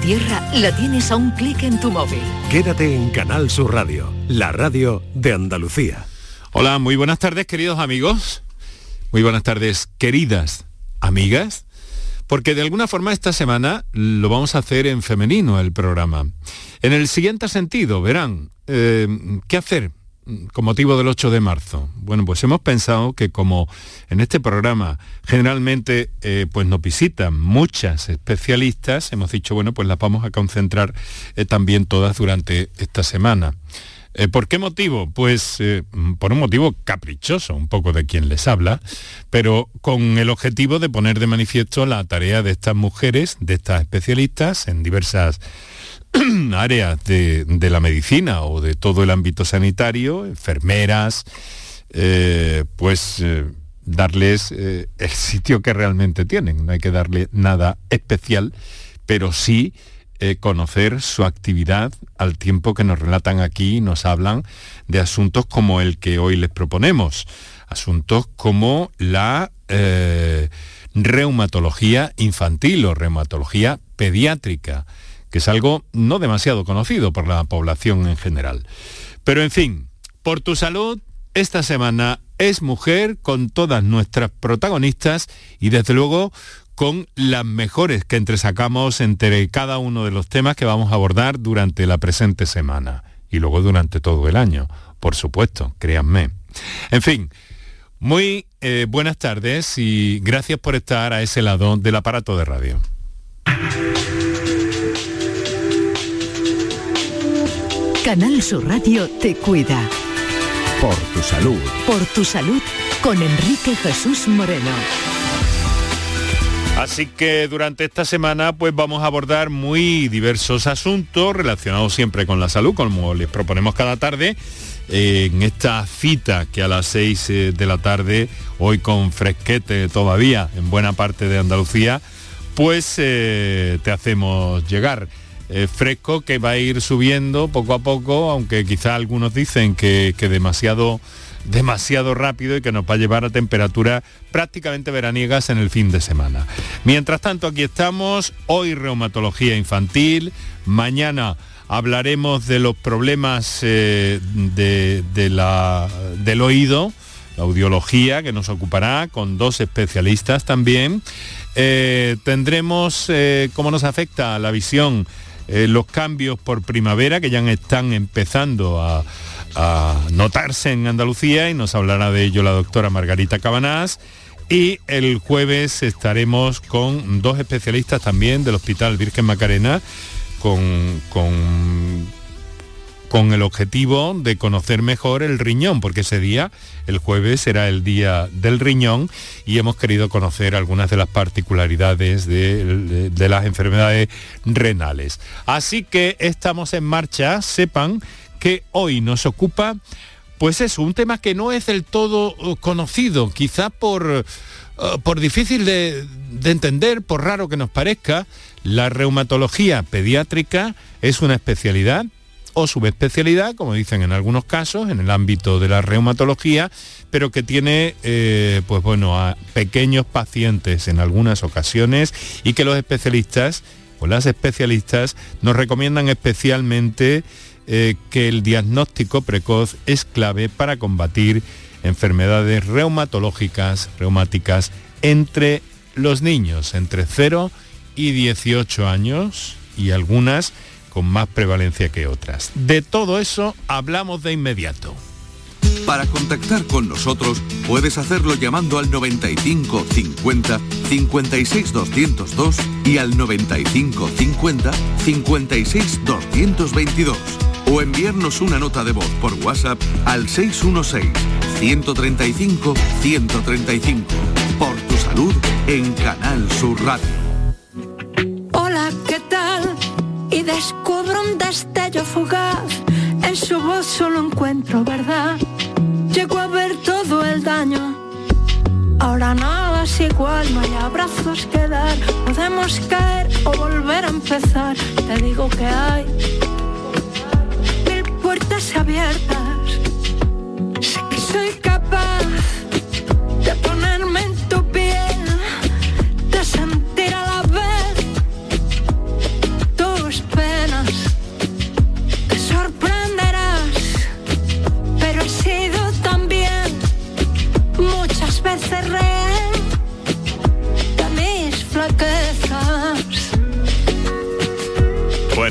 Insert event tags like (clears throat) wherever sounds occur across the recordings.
tierra la tienes a un clic en tu móvil. Quédate en Canal Sur Radio, la radio de Andalucía. Hola, muy buenas tardes queridos amigos. Muy buenas tardes queridas amigas. Porque de alguna forma esta semana lo vamos a hacer en femenino el programa. En el siguiente sentido, verán, eh, ¿qué hacer con motivo del 8 de marzo? Bueno, pues hemos pensado que como en este programa generalmente eh, pues nos visitan muchas especialistas, hemos dicho, bueno, pues las vamos a concentrar eh, también todas durante esta semana. Eh, ¿Por qué motivo? Pues por un motivo caprichoso, un poco de quien les habla, pero con el objetivo de poner de manifiesto la tarea de estas mujeres, de estas especialistas en diversas (clears throat) áreas de, la medicina o de todo el ámbito sanitario, enfermeras, eh, pues eh, darles eh, el sitio que realmente tienen. No hay que darle nada especial, pero sí conocer su actividad al tiempo que nos relatan aquí y nos hablan de asuntos como el que hoy les proponemos. Asuntos como la reumatología infantil o reumatología pediátrica que es algo no demasiado conocido por la población en general. Pero en fin, por tu salud, esta semana es mujer con todas nuestras protagonistas y desde luego con las mejores que entresacamos entre cada uno de los temas que vamos a abordar durante la presente semana y luego durante todo el año, por supuesto, créanme. En fin, muy eh, buenas tardes y gracias por estar a ese lado del aparato de radio. Canal Sur Radio te cuida. Por tu salud. Por tu salud con Enrique Jesús Moreno. Así que durante esta semana pues vamos a abordar muy diversos asuntos relacionados siempre con la salud, como les proponemos cada tarde en esta cita que a las 6 eh, de la tarde, hoy con fresquete todavía en buena parte de Andalucía, pues eh, te hacemos llegar. Eh, fresco que va a ir subiendo poco a poco, aunque quizá algunos dicen que, demasiado demasiado rápido y que nos va a llevar a temperaturas prácticamente veraniegas en el fin de semana. Mientras tanto, aquí estamos, hoy reumatología infantil, mañana hablaremos de los problemas eh, de, la, del oído, la audiología que nos ocupará con dos especialistas también. Eh, tendremos cómo nos afecta la visión eh, los cambios por primavera que ya están empezando a, notarse en Andalucía y nos hablará de ello la doctora Margarita Cabanás. Y el jueves estaremos con dos especialistas también del Hospital Virgen Macarena, con, con con el objetivo de conocer mejor el riñón, porque ese día, el jueves, será el día del riñón y hemos querido conocer algunas de las particularidades de, las enfermedades renales. Así que estamos en marcha, sepan que hoy nos ocupa, pues es un tema que no es del todo uh, conocido, quizá por, uh, por difícil de, de entender, por raro que nos parezca, la reumatología pediátrica es una especialidad o subespecialidad, como dicen en algunos casos, en el ámbito de la reumatología, pero que tiene eh, pues bueno, a pequeños pacientes en algunas ocasiones y que los especialistas o las especialistas nos recomiendan especialmente eh, que el diagnóstico precoz es clave para combatir enfermedades reumatológicas, reumáticas entre los niños entre 0 y 18 años y algunas con más prevalencia que otras. De todo eso hablamos de inmediato. Para contactar con nosotros puedes hacerlo llamando al 95 50 56 202 y al 95 50 56 222 o enviarnos una nota de voz por WhatsApp al 616 135 135 por tu salud en Canal Sur Radio. Descubro un destello fugaz, en su voz solo encuentro verdad. Llego a ver todo el daño. Ahora nada es igual, no hay abrazos que dar. Podemos caer o volver a empezar. Te digo que hay mil puertas abiertas. Sé que soy capaz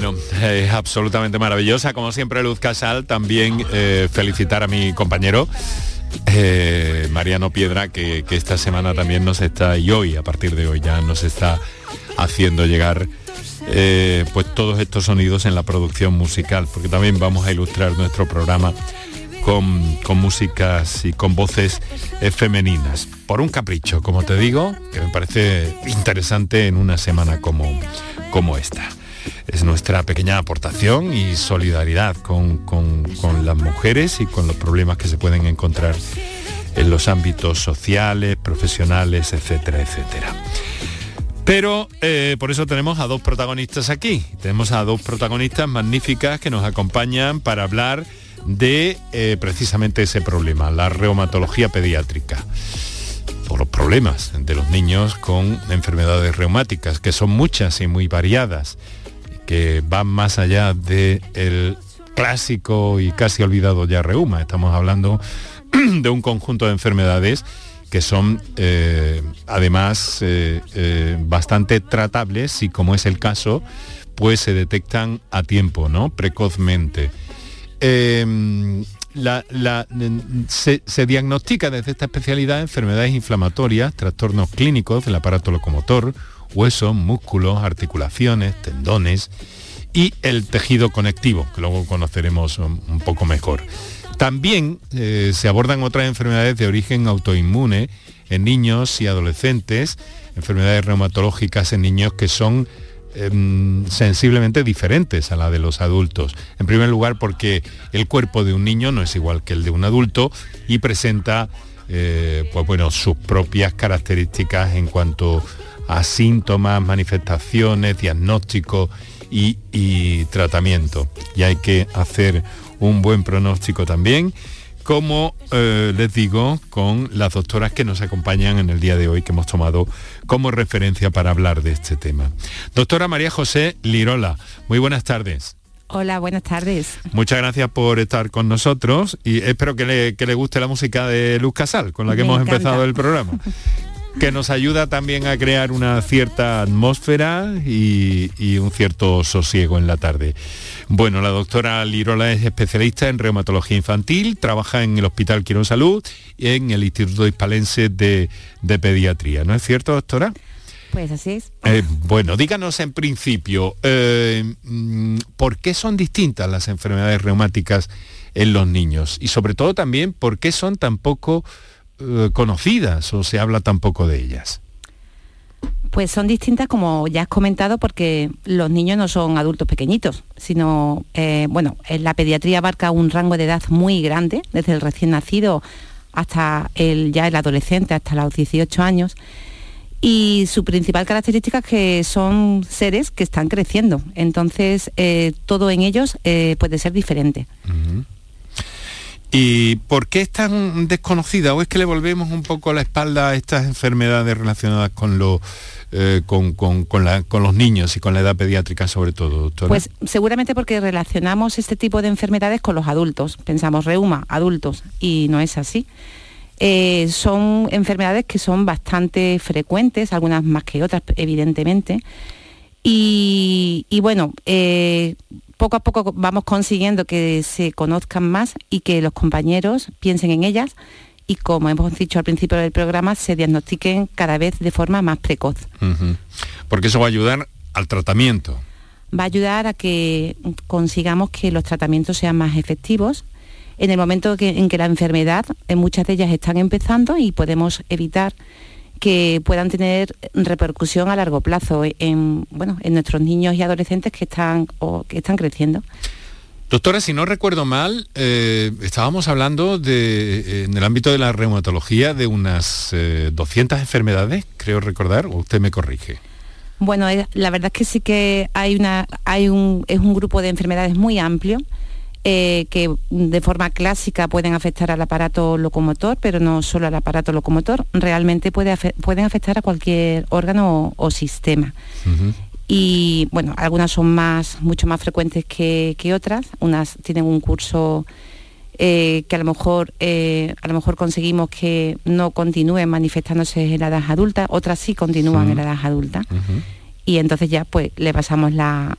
Bueno, es absolutamente maravillosa. Como siempre, Luz Casal, también eh, felicitar a mi compañero. Eh, Mariano Piedra, que, esta semana también nos está, y hoy, a partir de hoy ya nos está haciendo llegar eh, pues todos estos sonidos en la producción musical, porque también vamos a ilustrar nuestro programa con, con músicas y con voces femeninas. Por un capricho, como te digo, que me parece interesante en una semana como, como esta es nuestra pequeña aportación y solidaridad con, las mujeres y con los problemas que se pueden encontrar en los ámbitos sociales, profesionales, etcétera, etcétera. Pero eh, por eso tenemos a dos protagonistas aquí. Tenemos a dos protagonistas magníficas que nos acompañan para hablar de eh, precisamente ese problema, la reumatología pediátrica los problemas de los niños con enfermedades reumáticas, que son muchas y muy variadas que van más allá del clásico y casi olvidado ya reuma. Estamos hablando (clears throat) de un conjunto de enfermedades que son eh, además eh, eh, bastante tratables y como es el caso, pues se detectan a tiempo, ¿no? Precozmente. Em, se, se, diagnostica desde esta especialidad enfermedades inflamatorias, trastornos clínicos del aparato locomotor, huesos, músculos, articulaciones, tendones y el tejido conectivo, que luego conoceremos un, poco mejor. También eh, se abordan otras enfermedades de origen autoinmune en niños y adolescentes, enfermedades reumatológicas en niños que son em, sensiblemente diferentes a la de los adultos. En primer lugar porque el cuerpo de un niño no es igual que el de un adulto y presenta eh, pues bueno, sus propias características en cuanto a síntomas, manifestaciones, diagnóstico y, tratamiento. Y hay que hacer un buen pronóstico también como eh, les digo, con las doctoras que nos acompañan en el día de hoy, que hemos tomado como referencia para hablar de este tema. Doctora María José Lirola, muy buenas tardes. Hola, buenas tardes. Muchas gracias por estar con nosotros y espero que le, guste la música de Luz Casal, con la que hemos empezado el programa. (laughs) que nos ayuda también a crear una cierta atmósfera y, un cierto sosiego en la tarde. Bueno, la doctora Lirola es especialista en reumatología infantil, trabaja en el Hospital Quirón Salud y en el Instituto Hispalense de, Pediatría. ¿No es cierto, doctora? Pues así es. Eh, bueno, díganos en principio, eh, mm, ¿por qué son distintas las enfermedades reumáticas en los niños? Y sobre todo también, ¿por qué son tan poco eh, conocidas o se habla tampoco de ellas? Pues son distintas, como ya has comentado, porque los niños no son adultos pequeñitos, sino, eh, bueno, en la pediatría abarca un rango de edad muy grande, desde el recién nacido hasta el, ya el adolescente, hasta los 18 años. Y su principal característica es que son seres que están creciendo, entonces eh, todo en ellos puede ser diferente. ¿Y por qué es tan desconocida? ¿O es que le volvemos un poco la espalda a estas enfermedades relacionadas con, eh, con, los niños y con la edad pediátrica sobre todo, doctora? Pues seguramente porque relacionamos este tipo de enfermedades con los adultos. Pensamos reuma, adultos, y no es así. Eh, son enfermedades que son bastante frecuentes, algunas más que otras, evidentemente. Y, bueno, eh, poco a poco vamos consiguiendo que se conozcan más y que los compañeros piensen en ellas y como hemos dicho al principio del programa, se diagnostiquen cada vez de forma más precoz. Porque eso va a ayudar al tratamiento. Va a ayudar a que consigamos que los tratamientos sean más efectivos en el momento en que la enfermedad, en muchas de ellas están empezando y podemos evitar que puedan tener repercusión a largo plazo en, bueno, en nuestros niños y adolescentes que están, o que están creciendo. Doctora, si no recuerdo mal, eh, estábamos hablando de, en el ámbito de la reumatología de unas 200 eh, enfermedades, creo recordar, o usted me corrige. Bueno, la verdad es que sí que hay una, hay un, es un grupo de enfermedades muy amplio eh, que de forma clásica pueden afectar al aparato locomotor, pero no solo al aparato locomotor, realmente puede pueden afectar a cualquier órgano o, sistema. Y bueno, algunas son más, mucho más frecuentes que, otras, unas tienen un curso eh, que a lo mejor eh, a lo mejor conseguimos que no continúen manifestándose en la edad adulta, otras sí continúan en la edad adulta. Y entonces ya pues le pasamos la,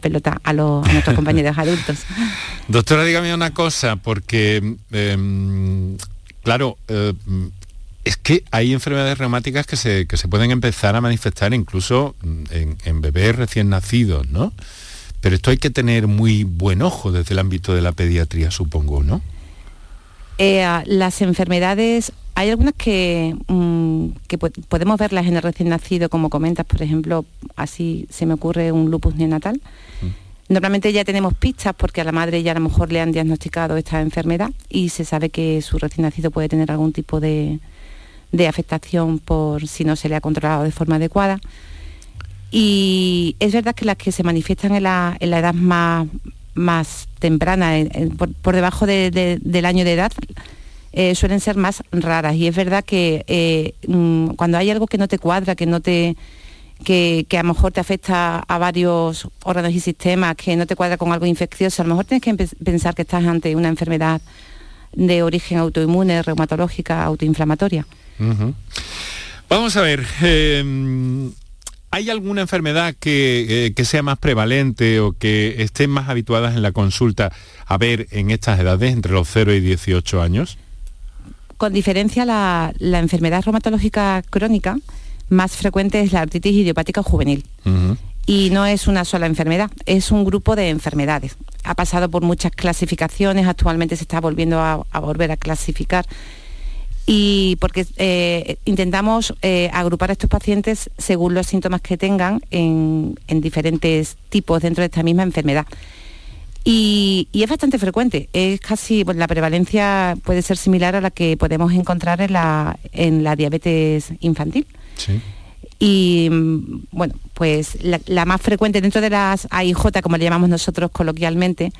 pelota a, los, nuestros (laughs) compañeros adultos. Doctora, dígame una cosa, porque em, claro, eh, es que hay enfermedades reumáticas que se, pueden empezar a manifestar incluso en, bebés recién nacidos, ¿no? Pero esto hay que tener muy buen ojo desde el ámbito de la pediatría, supongo, ¿no? Eh, las enfermedades, hay algunas que, mm, podemos verlas en el recién nacido, como comentas, por ejemplo, así se me ocurre un lupus neonatal. Mm. Normalmente ya tenemos pistas porque a la madre ya a lo mejor le han diagnosticado esta enfermedad y se sabe que su recién nacido puede tener algún tipo de, de afectación por si no se le ha controlado de forma adecuada. Y es verdad que las que se manifiestan en la, edad más, más temprana, por, debajo del año de edad, eh, suelen ser más raras. Y es verdad que eh, mm, cuando hay algo que no te cuadra, que no te que, a lo mejor te afecta a varios órganos y sistemas, que no te cuadra con algo infeccioso, a lo mejor tienes que pensar que estás ante una enfermedad de origen autoinmune, reumatológica, autoinflamatoria. Vamos a ver, em, ¿hay alguna enfermedad eh, que, sea más prevalente o que estén más habituadas en la consulta a ver en estas edades, entre los 0 y 18 años? Con diferencia, la, enfermedad reumatológica crónica más frecuente es la artritis idiopática juvenil. Y no es una sola enfermedad, es un grupo de enfermedades. Ha pasado por muchas clasificaciones, actualmente se está volviendo a volver a clasificar y porque eh, intentamos eh, agrupar a estos pacientes según los síntomas que tengan en, diferentes tipos dentro de esta misma enfermedad. Y, es bastante frecuente, es casi, la prevalencia puede ser similar a la que podemos encontrar en la, en la diabetes infantil. Y mm, bueno, pues la, la, más frecuente dentro de las AIJ, como le llamamos nosotros coloquialmente,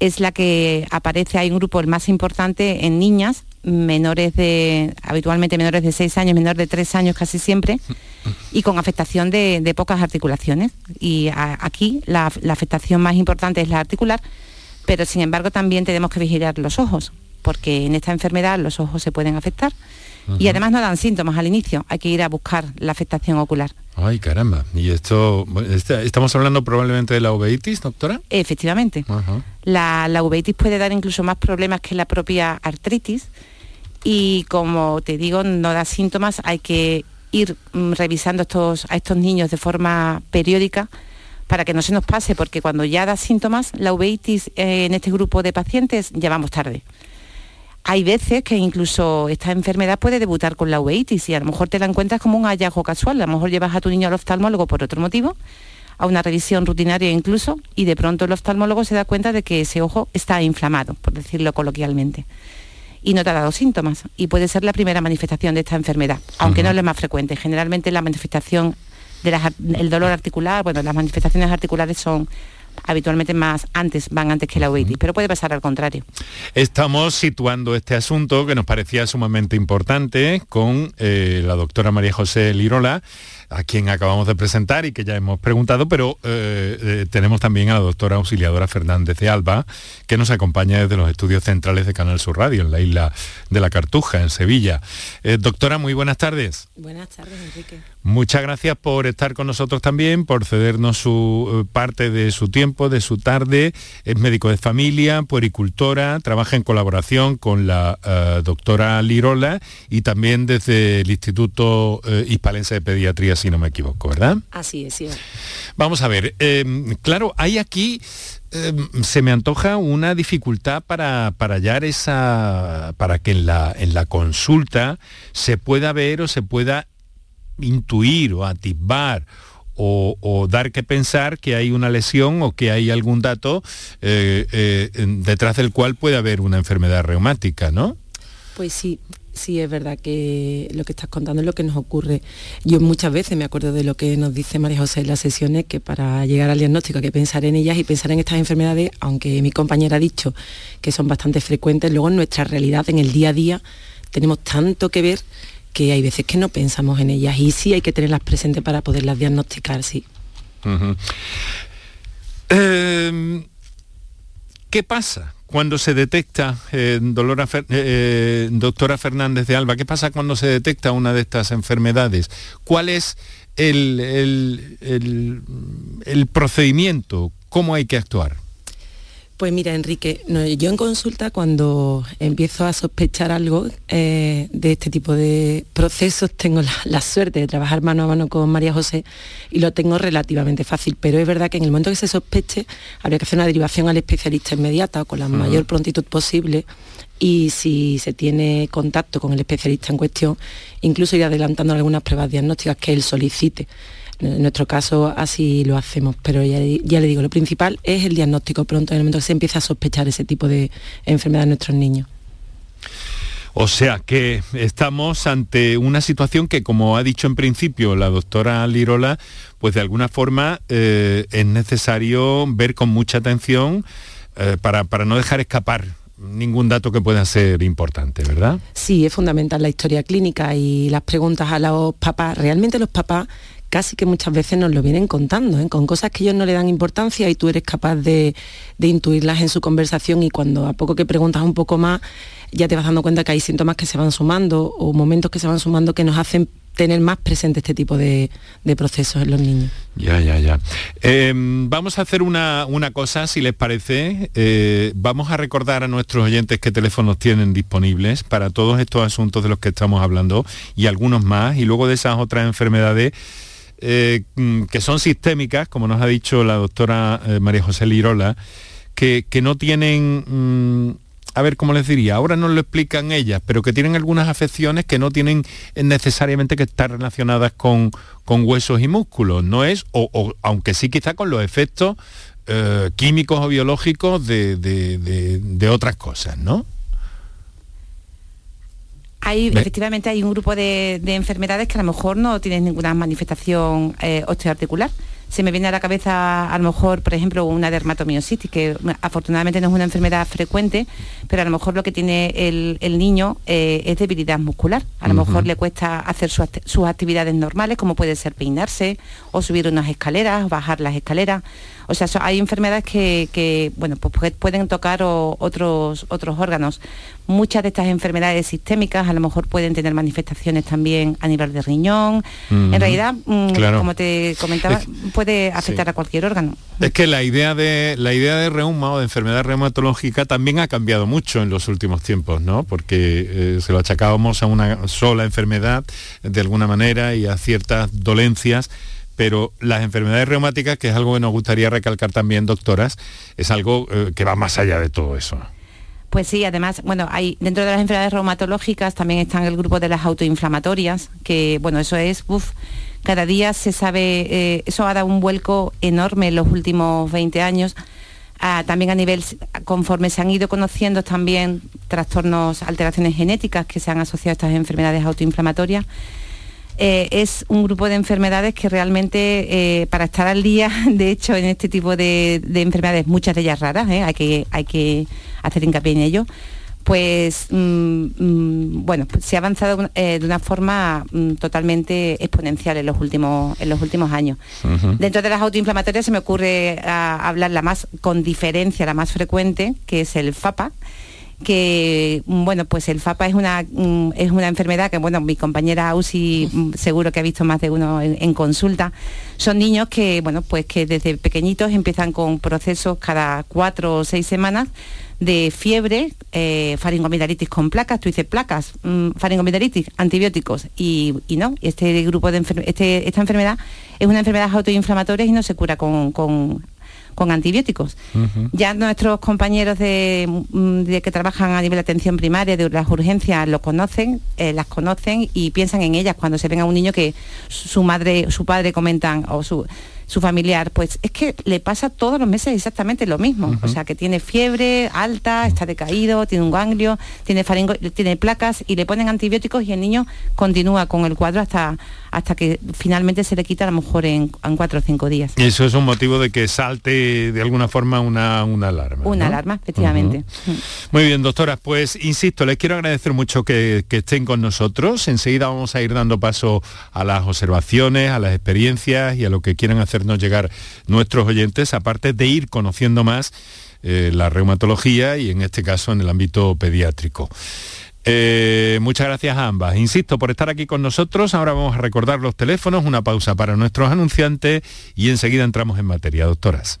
es la que aparece, hay un grupo el más importante en niñas menores de, habitualmente menores de 6 años, menores de 3 años casi siempre, y con afectación de, pocas articulaciones. Y aquí la, afectación más importante es la articular, pero sin embargo también tenemos que vigilar los ojos, porque en esta enfermedad los ojos se pueden afectar. Y además no dan síntomas al inicio, hay que ir a buscar la afectación ocular. Ay, caramba. ¿Y esto, este, estamos hablando probablemente de la uveitis, doctora? Efectivamente. La, la uveitis puede dar incluso más problemas que la propia artritis, y como te digo, no da síntomas, hay que ir mm, revisando estos, a estos niños de forma periódica para que no se nos pase, porque cuando ya da síntomas, la uveitis eh, en este grupo de pacientes ya vamos tarde. Hay veces que incluso esta enfermedad puede debutar con la uveitis y a lo mejor te la encuentras como un hallazgo casual, a lo mejor llevas a tu niño al oftalmólogo por otro motivo, a una revisión rutinaria incluso, y de pronto el oftalmólogo se da cuenta de que ese ojo está inflamado, por decirlo coloquialmente y no te ha dado síntomas. Y puede ser la primera manifestación de esta enfermedad, aunque no es la más frecuente. Generalmente la manifestación del dolor articular, bueno, las manifestaciones articulares son habitualmente más antes, van antes que la uveitis, pero puede pasar al contrario. Estamos situando este asunto que nos parecía sumamente importante con eh, la doctora María José Lirola a quien acabamos de presentar y que ya hemos preguntado, pero eh, eh, tenemos también a la doctora auxiliadora Fernández de Alba, que nos acompaña desde los estudios centrales de Canal Sur Radio, en la isla de la Cartuja, en Sevilla. Eh, doctora, muy buenas tardes. Buenas tardes, Enrique. Muchas gracias por estar con nosotros también, por cedernos su parte de su tiempo, de su tarde. Es médico de familia, puericultora, trabaja en colaboración con la doctora Lirola y también desde el Instituto Hispalense de Pediatría si no me equivoco, ¿verdad? Así es, sí. Vamos a ver, em, claro, hay aquí em, se me antoja una dificultad para, para hallar esa, para que en la, en la consulta se pueda ver o se pueda intuir o atisbar o, dar que pensar que hay una lesión o que hay algún dato eh, eh, detrás del cual puede haber una enfermedad reumática, ¿no? Pues sí, sí es verdad que lo que estás contando es lo que nos ocurre. Yo muchas veces me acuerdo de lo que nos dice María José en las sesiones, que para llegar al diagnóstico hay que pensar en ellas y pensar en estas enfermedades, aunque mi compañera ha dicho que son bastante frecuentes, luego en nuestra realidad, en el día a día, tenemos tanto que ver que hay veces que no pensamos en ellas y sí hay que tenerlas presentes para poderlas diagnosticar, sí. Em, ¿Qué pasa cuando se detecta, eh, eh, eh, doctora Fernández de Alba, qué pasa cuando se detecta una de estas enfermedades? ¿Cuál es el, el procedimiento? ¿Cómo hay que actuar? Pues mira, Enrique, yo en consulta cuando empiezo a sospechar algo eh, de este tipo de procesos, tengo la, suerte de trabajar mano a mano con María José y lo tengo relativamente fácil, pero es verdad que en el momento que se sospeche habría que hacer una derivación al especialista inmediata o con la mayor prontitud posible y si se tiene contacto con el especialista en cuestión, incluso ir adelantando algunas pruebas diagnósticas que él solicite. En nuestro caso así lo hacemos, pero ya, le digo, lo principal es el diagnóstico pronto, en el momento que se empieza a sospechar ese tipo de enfermedad en nuestros niños. O sea que estamos ante una situación que, como ha dicho en principio la doctora Lirola, pues de alguna forma eh, es necesario ver con mucha atención eh, para, para no dejar escapar ningún dato que pueda ser importante, ¿verdad? Sí, es fundamental la historia clínica y las preguntas a los papás. Realmente los papás casi que muchas veces nos lo vienen contando, ¿eh? con cosas que ellos no le dan importancia y tú eres capaz de, intuirlas en su conversación y cuando a poco que preguntas un poco más ya te vas dando cuenta que hay síntomas que se van sumando o momentos que se van sumando que nos hacen tener más presente este tipo de, procesos en los niños. Ya, ya, ya. Em, vamos a hacer una, cosa, si les parece. Eh, vamos a recordar a nuestros oyentes qué teléfonos tienen disponibles para todos estos asuntos de los que estamos hablando y algunos más. Y luego de esas otras enfermedades eh, mm, que son sistémicas, como nos ha dicho la doctora eh, María José Lirola, que, no tienen, mm, a ver cómo les diría, ahora no lo explican ellas, pero que tienen algunas afecciones que no tienen necesariamente que estar relacionadas con, huesos y músculos, ¿no es? O, aunque sí quizá con los efectos eh, químicos o biológicos de, de otras cosas, ¿no? Hay, efectivamente hay un grupo de, enfermedades que a lo mejor no tienen ninguna manifestación eh, osteoarticular. Se me viene a la cabeza a lo mejor, por ejemplo, una dermatomiositis, que afortunadamente no es una enfermedad frecuente, pero a lo mejor lo que tiene el, niño eh, es debilidad muscular. A lo mejor le cuesta hacer sus actividades normales, como puede ser peinarse o subir unas escaleras, bajar las escaleras. O sea, hay enfermedades que, bueno, pues pueden tocar otros, otros órganos. Muchas de estas enfermedades sistémicas a lo mejor pueden tener manifestaciones también a nivel de riñón. En realidad, mm, como te comentaba, puede afectar a cualquier órgano. Es que la idea de la idea de reuma o de enfermedad reumatológica también ha cambiado mucho en los últimos tiempos, ¿no? Porque eh, se lo achacábamos a una sola enfermedad de alguna manera y a ciertas dolencias pero las enfermedades reumáticas, que es algo que nos gustaría recalcar también, doctoras, es algo eh, que va más allá de todo eso. Pues sí, además, bueno, hay dentro de las enfermedades reumatológicas también están el grupo de las autoinflamatorias, que bueno, eso es, cada día se sabe, eh, eso ha dado un vuelco enorme en los últimos 20 años. Ah, también a nivel, conforme se han ido conociendo también trastornos, alteraciones genéticas que se han asociado a estas enfermedades autoinflamatorias, eh, es un grupo de enfermedades que realmente eh, para estar al día, (laughs) de hecho en este tipo de, enfermedades, muchas de ellas raras, hay, que, hay que hacer hincapié en ello, pues mm, mm, bueno, pues se ha avanzado de una forma mm, totalmente exponencial en los últimos, en los últimos años. Dentro de las autoinflamatorias se me ocurre ah, hablar la más, con diferencia, la más frecuente, que es el FAPA, que bueno pues el FAPA es una es una enfermedad que bueno mi compañera Ausi seguro que ha visto más de uno en, consulta son niños que bueno pues que desde pequeñitos empiezan con procesos cada cuatro o seis semanas de fiebre, eh, faringomidalitis con placas, tú dices placas, mm, faringomidalitis, antibióticos y, no, este grupo de este, esta enfermedad es una enfermedad autoinflamatoria y no se cura con con antibióticos. Ya nuestros compañeros mm, de, que trabajan a nivel de atención primaria, de las urgencias, lo conocen, eh, las conocen y piensan en ellas cuando se ven a un niño que su madre, su padre comentan o su su familiar, pues es que le pasa todos los meses exactamente lo mismo. O sea, que tiene fiebre alta, está decaído, tiene un ganglio, tiene, faringo, tiene placas y le ponen antibióticos y el niño continúa con el cuadro hasta, hasta que finalmente se le quita a lo mejor en, cuatro o cinco días. Y eso es un motivo de que salte de alguna forma una, una alarma. Una alarma, efectivamente. Muy bien, doctora, pues insisto, les quiero agradecer mucho que, que estén con nosotros. Enseguida vamos a ir dando paso a las observaciones, a las experiencias y a lo que quieran hacer hacernos llegar nuestros oyentes, aparte de ir conociendo más eh, la reumatología y en este caso en el ámbito pediátrico. Eh, muchas gracias a ambas. Insisto por estar aquí con nosotros. Ahora vamos a recordar los teléfonos, una pausa para nuestros anunciantes y enseguida entramos en materia, doctoras.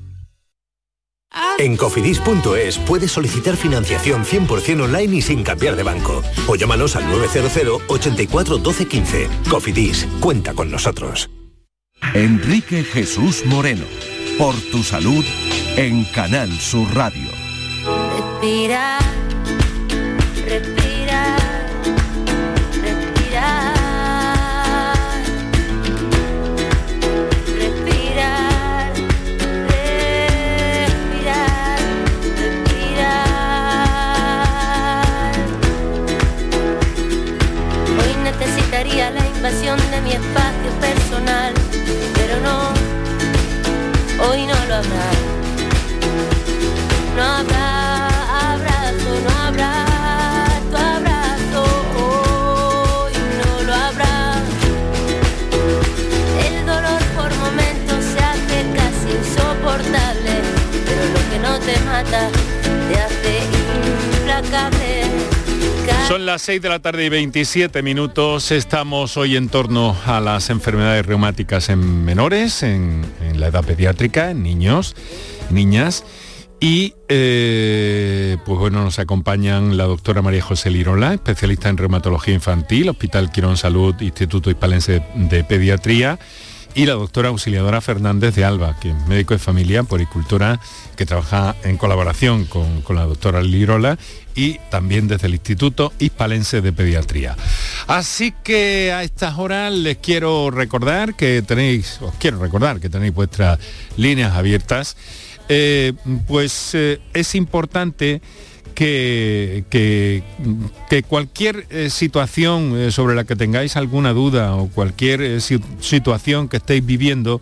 En cofidis.es puedes solicitar financiación 100% online y sin cambiar de banco. O llámanos al 900 84 12 15. Cofidis, cuenta con nosotros. Enrique Jesús Moreno, por tu salud en Canal Sur Radio. Respira, respira, de mi espacio personal, pero no, hoy no lo habrá. No habrá Son las 6 de la tarde y 27 minutos. Estamos hoy en torno a las enfermedades reumáticas en menores, en, la edad pediátrica, en niños, niñas. Y eh, pues bueno, nos acompañan la doctora María José Lirola, especialista en reumatología infantil, Hospital Quirón Salud, Instituto Hispalense de Pediatría, y la doctora auxiliadora Fernández de Alba, que es médico de familia, poricultura, que trabaja en colaboración con, con la doctora Lirola y también desde el Instituto Hispalense de Pediatría. Así que a estas horas les quiero recordar que tenéis, os quiero recordar que tenéis vuestras líneas abiertas. Eh, pues eh, es importante que, que, cualquier eh, situación eh, sobre la que tengáis alguna duda o cualquier eh, si- situación que estéis viviendo,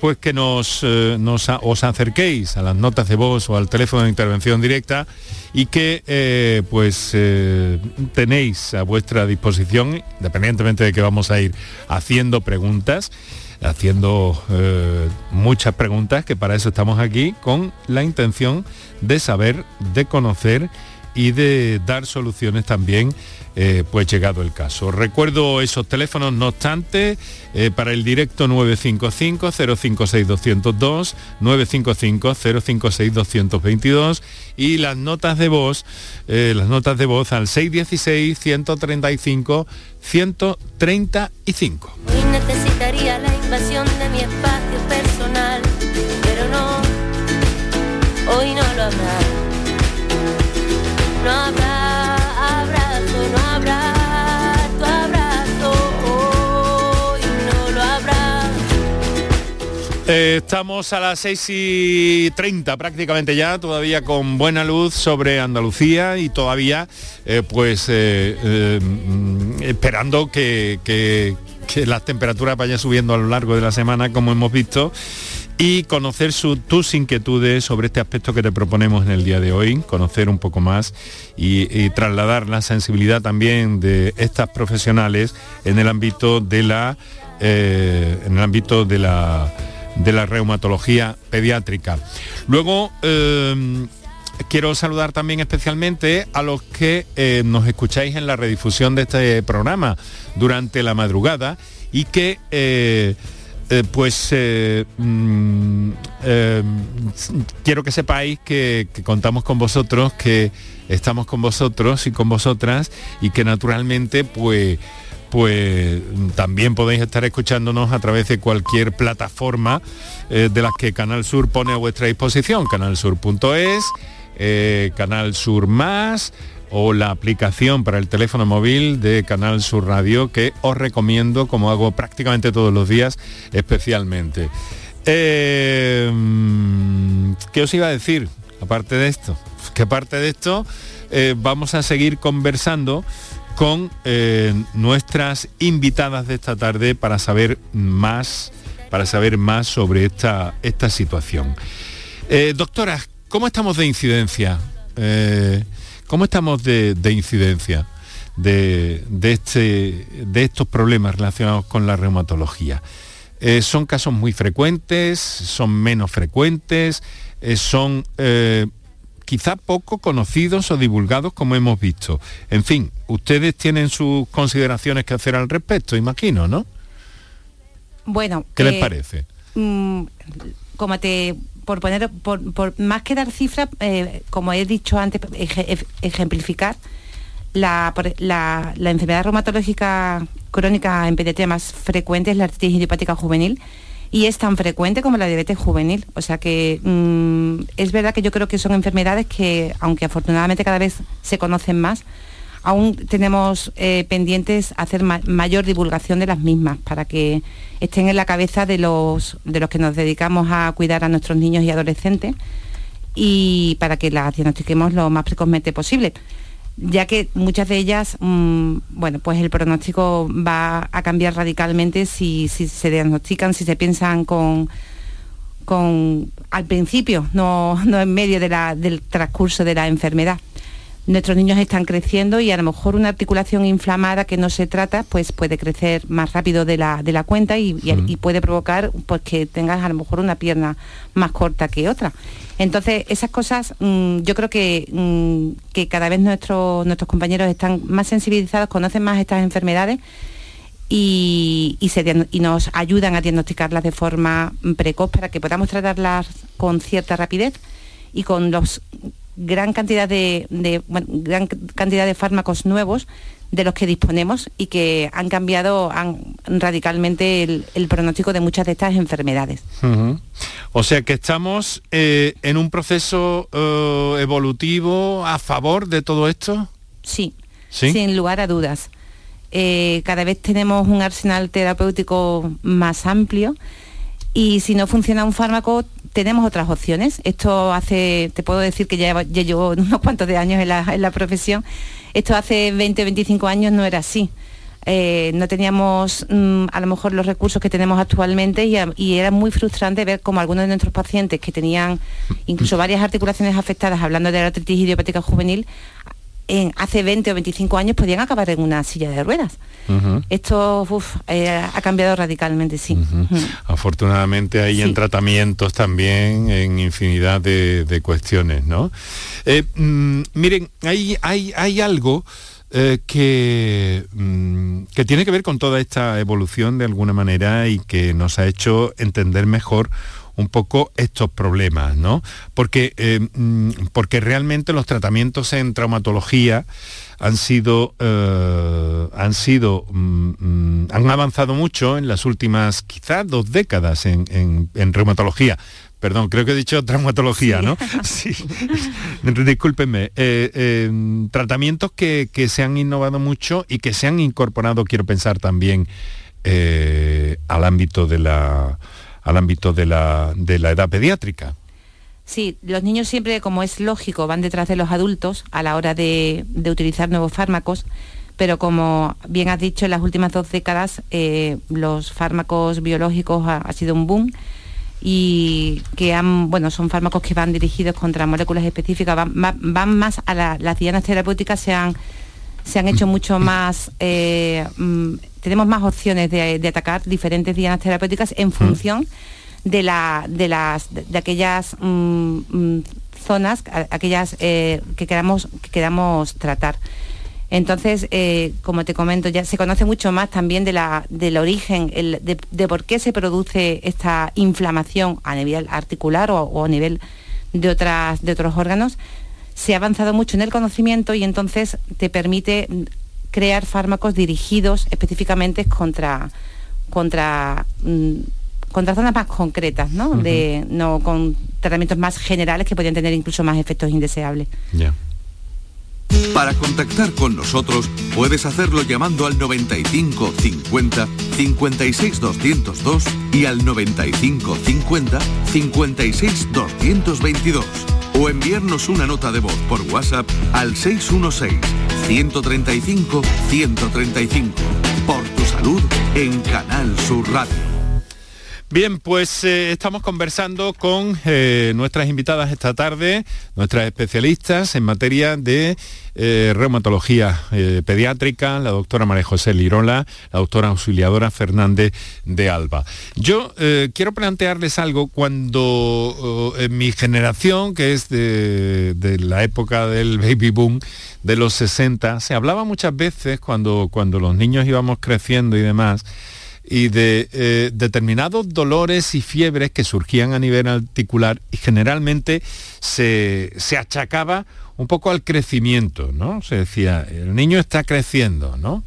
pues que nos, os acerquéis a las notas de voz o al teléfono de intervención directa y que pues tenéis a vuestra disposición, independientemente de que vamos a ir haciendo preguntas, haciendo eh, muchas preguntas, que para eso estamos aquí, con la intención de saber, de conocer y de dar soluciones también, eh, pues llegado el caso. Recuerdo esos teléfonos, no obstante, eh, para el directo 955-056-202, 955-056-222 y las notas de voz, eh, las notas de voz al 616-135-135. Hoy necesitaría la invasión de mi espacio personal, pero no, hoy no lo habrá. Estamos a las 6 y 30 prácticamente ya, todavía con buena luz sobre Andalucía y todavía eh, pues eh, eh, esperando que- que las temperaturas vayan subiendo a lo largo de la semana como hemos visto y conocer su- tus inquietudes sobre este aspecto que te proponemos en el día de hoy, conocer un poco más y, trasladar la sensibilidad también de estas profesionales en el ámbito de la eh, en el ámbito de la de la reumatología pediátrica. Luego eh, quiero saludar también especialmente a los que eh, nos escucháis en la redifusión de este programa durante la madrugada y que eh, pues eh, mm, eh, quiero que sepáis que, que contamos con vosotros, que estamos con vosotros y con vosotras y que naturalmente pues pues también podéis estar escuchándonos a través de cualquier plataforma de las que Canal Sur pone a vuestra disposición, canalsur.es, Canal Sur Más o la aplicación para el teléfono móvil de Canal Sur Radio que os recomiendo como hago prácticamente todos los días especialmente. Eh, ¿Qué os iba a decir? Aparte de esto, que aparte de esto eh, vamos a seguir conversando con eh, nuestras invitadas de esta tarde para saber más, para saber más sobre esta, esta situación. Eh, doctora, ¿cómo estamos de incidencia? ¿Cómo estamos de, de incidencia de, de este, de estos problemas relacionados con la reumatología? Eh, ¿Son casos muy frecuentes? ¿Son menos frecuentes? Eh, ¿Son eh, quizá poco conocidos o divulgados como hemos visto? En fin, ustedes tienen sus consideraciones que hacer al respecto, imagino, ¿no? Bueno, ¿Qué les eh, parece? mm, como te por poner por, más que dar cifras eh, como he dicho antes eje- ej- ejemplificar la, la enfermedad reumatológica crónica en pediatría más frecuente es la artritis idiopática juvenil y es tan frecuente como la diabetes juvenil. O sea que mm, es verdad que yo creo que son enfermedades que, aunque afortunadamente cada vez se conocen más, aún tenemos eh, pendientes hacer ma- mayor divulgación de las mismas para que estén en la cabeza de los, de los que nos dedicamos a cuidar a nuestros niños y adolescentes y para que las diagnostiquemos lo más precozmente posible ya que muchas de ellas, mm, bueno, pues el pronóstico va a cambiar radicalmente si, si se diagnostican, si se piensan con, con al principio, no, no en medio del transcurso de la enfermedad. Nuestros niños están creciendo y a lo mejor una articulación inflamada que no se trata, pues puede crecer más rápido de la, de la cuenta y, y- Mm. y puede provocar pues, que tengas a lo mejor una pierna más corta que otra. Entonces, esas cosas mm, yo creo que, mm, que cada vez nuestros nuestros compañeros están más sensibilizados, conocen más estas enfermedades y, y se diagno- y nos ayudan a diagnosticarlas de forma precoz para que podamos tratarlas con cierta rapidez y con los gran cantidad de, de- bueno, gran cantidad de fármacos nuevos de los que disponemos y que han cambiado han- radicalmente el, el pronóstico de muchas de estas enfermedades. O sea que estamos eh, en un proceso eh, evolutivo a favor de todo esto. Sí, ¿Sí? sin lugar a dudas. Eh, cada vez tenemos un arsenal terapéutico más amplio y si no funciona un fármaco tenemos otras opciones. Esto hace, te puedo decir que ya, llevo (laughs) unos cuantos de años en la, profesión, esto hace 20, 25 años no era así. Eh, no teníamos mm, a lo mejor los recursos que tenemos actualmente y, y era muy frustrante ver como algunos de nuestros pacientes que tenían incluso varias articulaciones afectadas, hablando de la artritis idiopática juvenil, en, hace 20 o 25 años podían acabar en una silla de ruedas. Esto uf, eh, ha cambiado radicalmente, sí. Afortunadamente hay en tratamientos también en infinidad de, de cuestiones, ¿no? Eh, mm, miren, hay, hay, hay algo eh, que, mm, que tiene que ver con toda esta evolución de alguna manera y que nos ha hecho entender mejor un poco estos problemas, ¿no? Porque, eh, mm, porque realmente los tratamientos en traumatología han sido, eh, han sido, mm, mm, han avanzado mucho en las últimas quizás dos décadas en, en- en reumatología. Perdón, creo que he dicho traumatología, ¿no? (laughs) Sí. (laughs) Discúlpenme. Eh, eh, tratamientos que, que se han innovado mucho y que se han incorporado, quiero pensar también, eh, al ámbito de la al ámbito de la, de la edad pediátrica. Sí, los niños siempre, como es lógico, van detrás de los adultos a la hora de, de utilizar nuevos fármacos, pero como bien has dicho, en las últimas dos décadas eh, los fármacos biológicos ha, sido un boom y que han, bueno, son fármacos que van dirigidos contra moléculas específicas, van, van más a las dianas terapéuticas, se han, se han hecho mucho más, eh, mm, tenemos más opciones de, atacar diferentes dianas terapéuticas en función de, la, de, las, de, aquellas mm, mm, zonas, aquellas eh, que, queramos, que queramos tratar. Entonces, eh, como te comento, ya se conoce mucho más también de la, del origen, de, por qué se produce esta inflamación a nivel articular o, a nivel de, otras, de otros órganos. Se ha avanzado mucho en el conocimiento y entonces te permite crear fármacos dirigidos específicamente contra, contra, mm, contra zonas más concretas, ¿no? de, no con tratamientos más generales que podrían tener incluso más efectos indeseables. Para contactar con nosotros puedes hacerlo llamando al 95 50 56 202 y al 95 50 56 222 o enviarnos una nota de voz por WhatsApp al 616 135 135 por tu salud en Canal Sur Radio. Bien, pues eh, estamos conversando con eh, nuestras invitadas esta tarde, nuestras especialistas en materia de eh, reumatología pediátrica, la doctora María José Lirola, la doctora auxiliadora Fernández de Alba. Yo quiero plantearles algo cuando en mi generación, que es de, de, la época del baby boom de los 60, se hablaba muchas veces cuando, cuando los niños íbamos creciendo y demás, y de eh, determinados dolores y fiebres que surgían a nivel articular y generalmente se, achacaba un poco al crecimiento, ¿no? Se decía, el niño está creciendo, ¿no?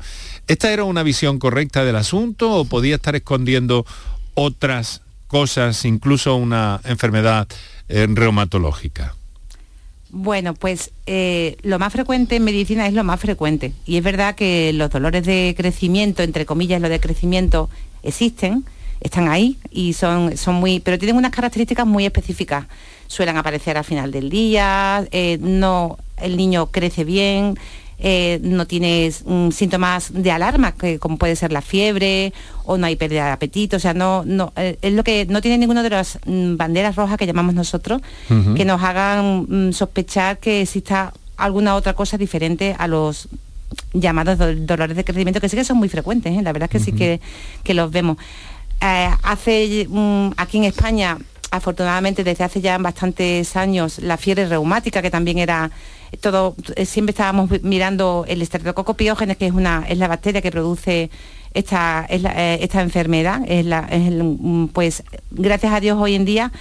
¿Esta era una visión correcta del asunto o podía estar escondiendo otras cosas, incluso una enfermedad eh, reumatológica? Bueno, pues eh, lo más frecuente en medicina es lo más frecuente. Y es verdad que los dolores de crecimiento, entre comillas, lo de crecimiento, existen, están ahí y son, son muy. pero tienen unas características muy específicas. Suelen aparecer al final del día, eh, no, el niño crece bien, eh, no tienes mm, síntomas de alarma, que, como puede ser la fiebre o no hay pérdida de apetito, o sea, no, no, eh, es lo que no tiene ninguna de las mm, banderas rojas que llamamos nosotros, que nos hagan mm, sospechar que exista alguna otra cosa diferente a los llamados dolores de crecimiento, que sí que son muy frecuentes, ¿eh? la verdad es que sí que, que, los vemos. hace aquí en España afortunadamente desde hace ya bastantes años la fiebre reumática, que también era todo, eh, siempre estábamos mirando el estreptococo piógenes, que es una, es la bacteria que produce esta, eh, esta enfermedad. Es la, pues gracias a Dios hoy en día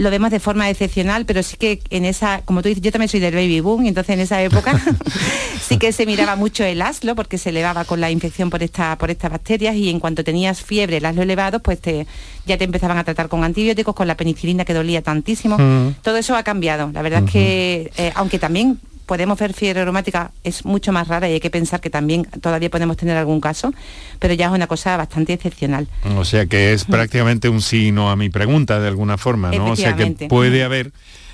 lo vemos de forma excepcional, pero sí que en esa, como tú dices, yo también soy del baby boom, entonces en esa época (laughs) sí que se miraba mucho el aslo porque se elevaba con la infección por, esta, por estas bacterias y en cuanto tenías fiebre, el aslo elevado, pues te, ya te empezaban a tratar con antibióticos, con la penicilina que dolía tantísimo. Mm. Todo eso ha cambiado. La verdad es que, eh, aunque también podemos ver fiebre reumática, es mucho más rara y hay que pensar que también todavía podemos tener algún caso, pero ya es una cosa bastante excepcional. O sea que es prácticamente un sí no a mi pregunta de alguna forma, ¿no? O sea que puede haber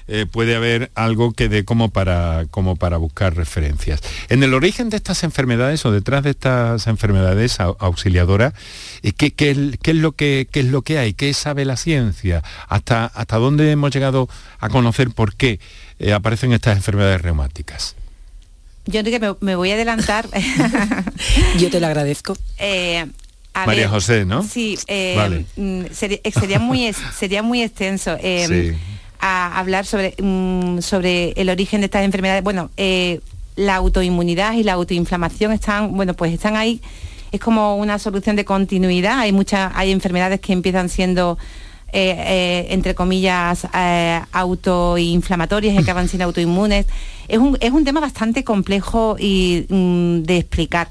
eh, puede haber algo que dé como para, como para buscar referencias. En el origen de estas enfermedades o detrás de estas enfermedades auxiliadoras, eh, ¿qué, qué, es lo que, qué es lo que hay? ¿Qué sabe la ciencia? ¿Hasta, hasta dónde hemos llegado a conocer por qué eh, aparecen estas enfermedades reumáticas? Yo que me, voy a adelantar. (laughs) Yo te lo agradezco. María José, ¿no? Sí, mm, sería, muy, sería muy extenso. (laughs) Sí hablar sobre, mm, sobre el origen de estas enfermedades. Bueno, eh, la autoinmunidad y la autoinflamación están, bueno, pues están ahí. Es como una solución de continuidad. Hay muchas, hay enfermedades que empiezan siendo eh, eh, entre comillas, autoinflamatorias y acaban siendo autoinmunes. Es un, es un tema bastante complejo y mm, de explicar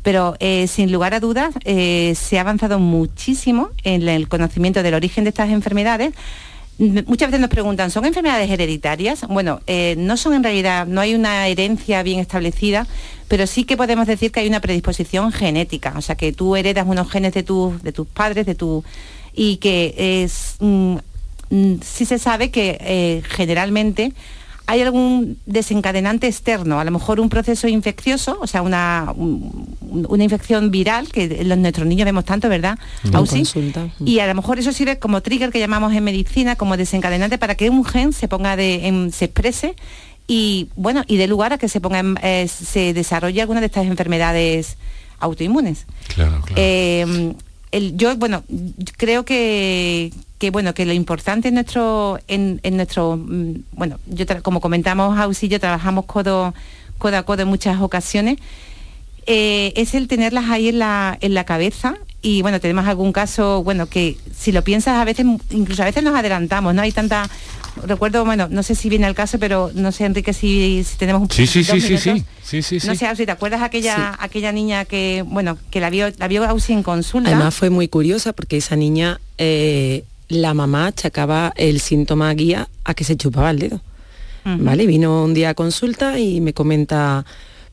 pero sin lugar a dudas se ha avanzado muchísimo en el conocimiento del origen de estas enfermedades Muchas veces nos preguntan, ¿son enfermedades hereditarias? Bueno, eh, no son en realidad, no hay una herencia bien establecida, pero sí que podemos decir que hay una predisposición genética, o sea que tú heredas unos genes de, de tus padres, de tu y que es mm, mm, sí se sabe que eh, generalmente hay algún desencadenante externo, a lo mejor un proceso infeccioso, o sea, una, una infección viral, que los, nuestros niños vemos tanto, ¿verdad? Consulta. Y a lo mejor eso sirve como trigger que llamamos en medicina, como desencadenante para que un gen se ponga de, en- se exprese y bueno, y dé lugar a que se ponga en- eh, se desarrolle alguna de estas enfermedades autoinmunes. Claro, Eh, el- yo, bueno, creo que, que, bueno, que lo importante en nuestro, en, en nuestro, mm, bueno, yo como comentamos, Ausi y yo trabajamos codo, codo a codo en muchas ocasiones, eh, es el tenerlas ahí en la, en la cabeza y bueno, tenemos algún caso, bueno, que si lo piensas a veces, incluso a veces nos adelantamos, ¿no? Hay tanta, recuerdo, bueno, no sé si viene al caso, pero no sé, Enrique, si, si tenemos un Sí, sí, sí, sí, sí. Sí, sí, sí. No sé, Ausi, ¿te acuerdas aquella, aquella niña que, bueno, que la vio, la vio Ausi en consulta? Además fue muy curiosa porque esa niña, eh, la mamá achacaba el síntoma guía a que se chupaba el dedo. ¿Vale? Vino un día a consulta y me comenta,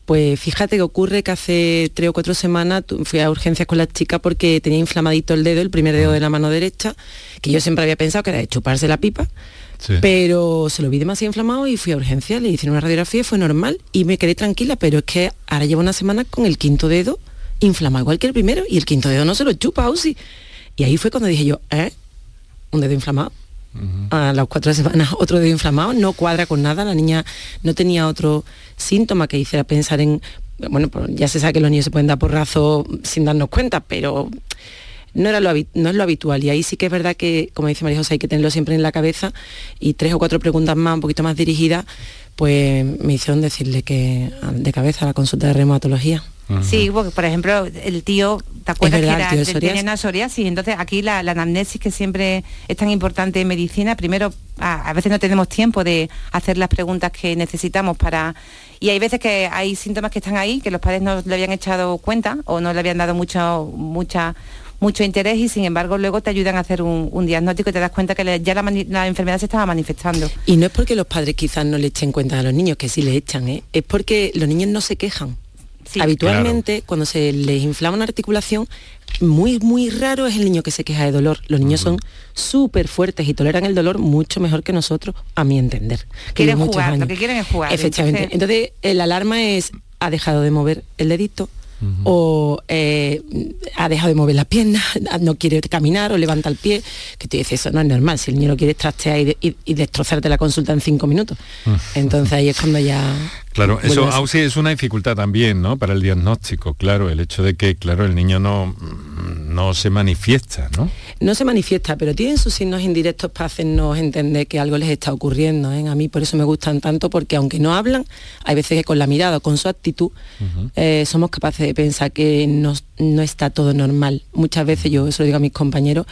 pues fíjate que ocurre que hace tres o cuatro semanas fui a urgencias con la chica porque tenía inflamadito el dedo, el primer dedo de la mano derecha, que yo siempre había pensado que era de chuparse la pipa. Pero se lo vi demasiado inflamado y fui a urgencias, le hicieron una radiografía y fue normal y me quedé tranquila, pero es que ahora llevo una semana con el quinto dedo inflamado igual que el primero y el quinto dedo no se lo chupa, Ausi. Y ahí fue cuando dije yo, ¿eh? Un dedo inflamado. A las cuatro semanas (laughs) otro dedo inflamado, no cuadra con nada, la niña no tenía otro síntoma que hiciera pensar en, bueno, pues ya se sabe que los niños se pueden dar porrazo sin darnos cuenta, pero no, era lo, no es lo habitual y ahí sí que es verdad que, como dice María José, hay que tenerlo siempre en la cabeza y tres o cuatro preguntas más, un poquito más dirigidas, pues me hicieron decirle que de cabeza a la consulta de reumatología. Sí, porque por ejemplo, el tío, ¿te acuerdas verdad, que era, tío de de- psoriasis. tenía una psoriasis? Entonces aquí la, la anamnesis que siempre es tan importante en medicina, primero a, a veces no tenemos tiempo de hacer las preguntas que necesitamos para... Y hay veces que hay síntomas que están ahí, que los padres no le habían echado cuenta o no le habían dado mucho, mucha mucho interés y sin embargo luego te ayudan a hacer un, un diagnóstico y te das cuenta que le- ya la enfermedad se estaba manifestando. Y no es porque los padres quizás no le echen cuenta a los niños, que sí le echan, ¿eh? es porque los niños no se quejan. Habitualmente, cuando se les inflama una articulación, muy, muy raro es el niño que se queja de dolor. Los niños son súper fuertes y toleran el dolor mucho mejor que nosotros, a mi entender. que Quieren jugar, lo que quieren es jugar. Efectivamente. Entonces, el alarma es, ha dejado de mover el dedito, o eh, ha dejado de mover las piernas, no quiere caminar o levanta el pie, que te dice, eso no es normal, si el niño lo quiere trastear y, de- y- y destrozarte la consulta en cinco minutos. Entonces ahí es cuando ya... Claro, eso Ausi, es una dificultad también, ¿no? Para el diagnóstico, claro, el hecho de que, claro, el niño no, no se manifiesta, ¿no? no se manifiesta, pero tienen sus signos indirectos para hacernos entender que algo les está ocurriendo. ¿eh? A mí por eso me gustan tanto, porque aunque no hablan, hay veces que con la mirada o con su actitud eh, somos capaces de pensar que no, no está todo normal. Muchas veces yo eso lo digo a mis compañeros,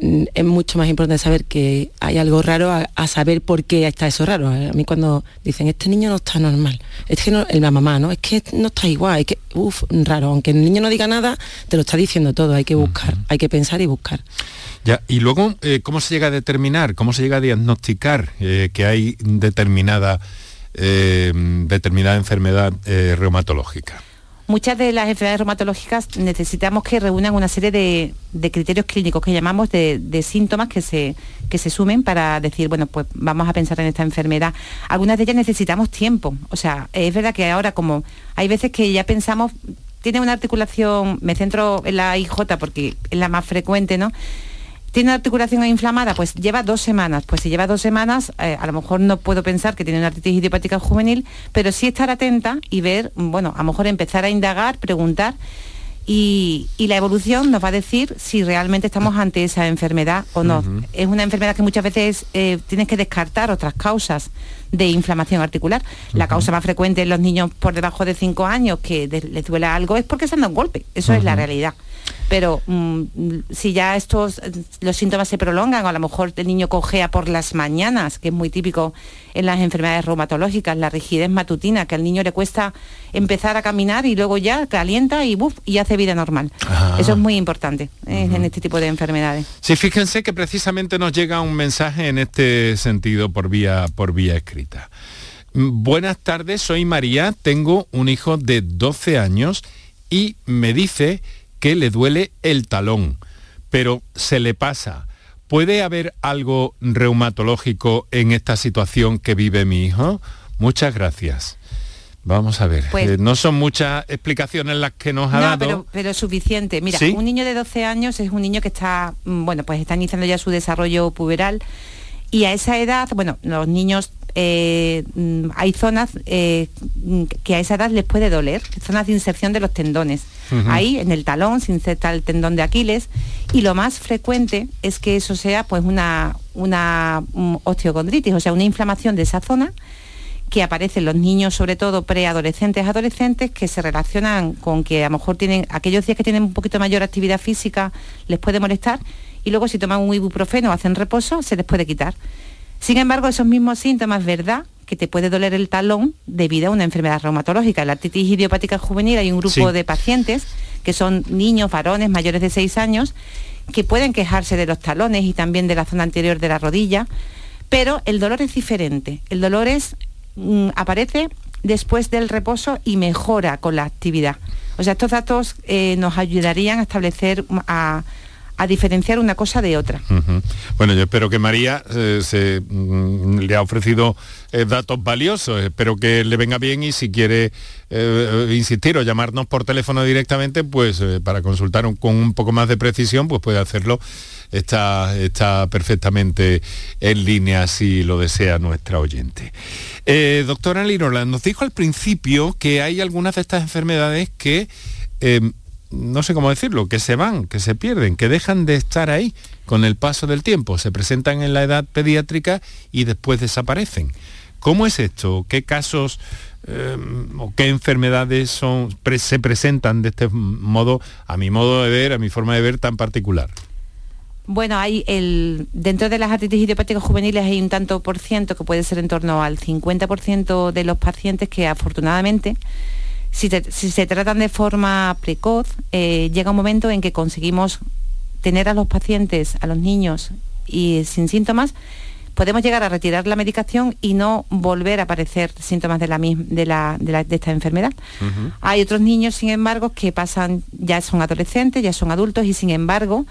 es mucho más importante saber que hay algo raro a, a saber por qué está eso raro. A mí cuando dicen, este niño no está normal, es que no, el- la mamá, ¿no? Es que no está igual, es que, uff, raro, aunque el niño no diga nada, te lo está diciendo todo, hay que buscar, hay que pensar y buscar. Ya, y luego, eh, ¿cómo se llega a determinar, cómo se llega a diagnosticar eh, que hay determinada, eh, determinada enfermedad reumatológica? Muchas de las enfermedades reumatológicas necesitamos que reúnan una serie de, de criterios clínicos que llamamos de, de síntomas que se, que se sumen para decir, bueno, pues vamos a pensar en esta enfermedad. Algunas de ellas necesitamos tiempo. O sea, es verdad que ahora como hay veces que ya pensamos, tiene una articulación, me centro en la IJ porque es la más frecuente, ¿no? ¿Tiene una articulación inflamada? Pues lleva dos semanas. Pues si lleva dos semanas, eh, a lo mejor no puedo pensar que tiene una artritis idiopática juvenil, pero sí estar atenta y ver, bueno, a lo mejor empezar a indagar, preguntar. Y, y la evolución nos va a decir si realmente estamos ante esa enfermedad o no. Es una enfermedad que muchas veces eh, tienes que descartar otras causas de inflamación articular. La causa más frecuente en los niños por debajo de 5 años que de- les duela algo es porque se han dado un golpe. Eso es la realidad. Pero mm, si ya estos eh, los síntomas se prolongan o a lo mejor el niño cojea por las mañanas, que es muy típico en las enfermedades reumatológicas, la rigidez matutina, que al niño le cuesta empezar a caminar y luego ya calienta y buf, y hace vida normal. Eso es muy importante eh, en este tipo de enfermedades. Sí, fíjense que precisamente nos llega un mensaje en este sentido por vía, por vía escrita. Mm, Buenas tardes, soy María, tengo un hijo de 12 años y me dice que le duele el talón, pero se le pasa. ¿Puede haber algo reumatológico en esta situación que vive mi hijo? Muchas gracias. Vamos a ver, Pues- eh, no son muchas explicaciones las que nos ha No, dado. pero, pero suficiente. Mira, ¿Sí? un niño de 12 años es un niño que está, mm, bueno, pues está iniciando ya su desarrollo puberal y a esa edad, bueno, los niños, eh, mm, hay zonas eh, mm, que a esa edad les puede doler, zonas de inserción de los tendones. Ahí, en el talón, se inserta el tendón de Aquiles y lo más frecuente es que eso sea pues una, una mm, osteocondritis, o sea, una inflamación de esa zona que aparecen los niños, sobre todo preadolescentes, adolescentes, que se relacionan con que a lo mejor tienen aquellos días que tienen un poquito mayor actividad física, les puede molestar, y luego si toman un ibuprofeno o hacen reposo, se les puede quitar. Sin embargo, esos mismos síntomas, ¿verdad? Que te puede doler el talón debido a una enfermedad reumatológica. La artritis idiopática juvenil, hay un grupo Sí. de pacientes que son niños, varones mayores de 6 años, que pueden quejarse de los talones y también de la zona anterior de la rodilla, pero el dolor es diferente. El dolor es mm, aparece después del reposo y mejora con la actividad. O sea, estos datos eh, nos ayudarían a establecer, mm, a, a diferenciar una cosa de otra. Bueno, yo espero que María eh, se, mm, le ha ofrecido eh, datos valiosos. Espero que le venga bien y si quiere eh, insistir o llamarnos por teléfono directamente, pues para consultar con un poco más de precisión, pues puede hacerlo. Está, está perfectamente en línea si lo desea nuestra oyente. Doctora Lirola, nos dijo al principio que hay algunas de estas enfermedades que eh, no sé cómo decirlo, que se van, que se pierden, que dejan de estar ahí con el paso del tiempo, se presentan en la edad pediátrica y después desaparecen. ¿Cómo es esto? ¿Qué casos eh, o qué enfermedades son, se presentan de este modo, a mi modo de ver, a mi forma de ver tan particular? Bueno, hay el, dentro de las artritis idiopáticas juveniles hay un tanto por ciento que puede ser en torno al 50% de los pacientes que afortunadamente, si, te- si se tratan de forma precoz, eh, llega un momento en que conseguimos tener a los pacientes, a los niños y sin síntomas, podemos llegar a retirar la medicación y no volver a aparecer síntomas de, la, mis- de, la- de la- de esta enfermedad. Hay otros niños, sin embargo, que pasan, ya son adolescentes, ya son adultos y sin embargo,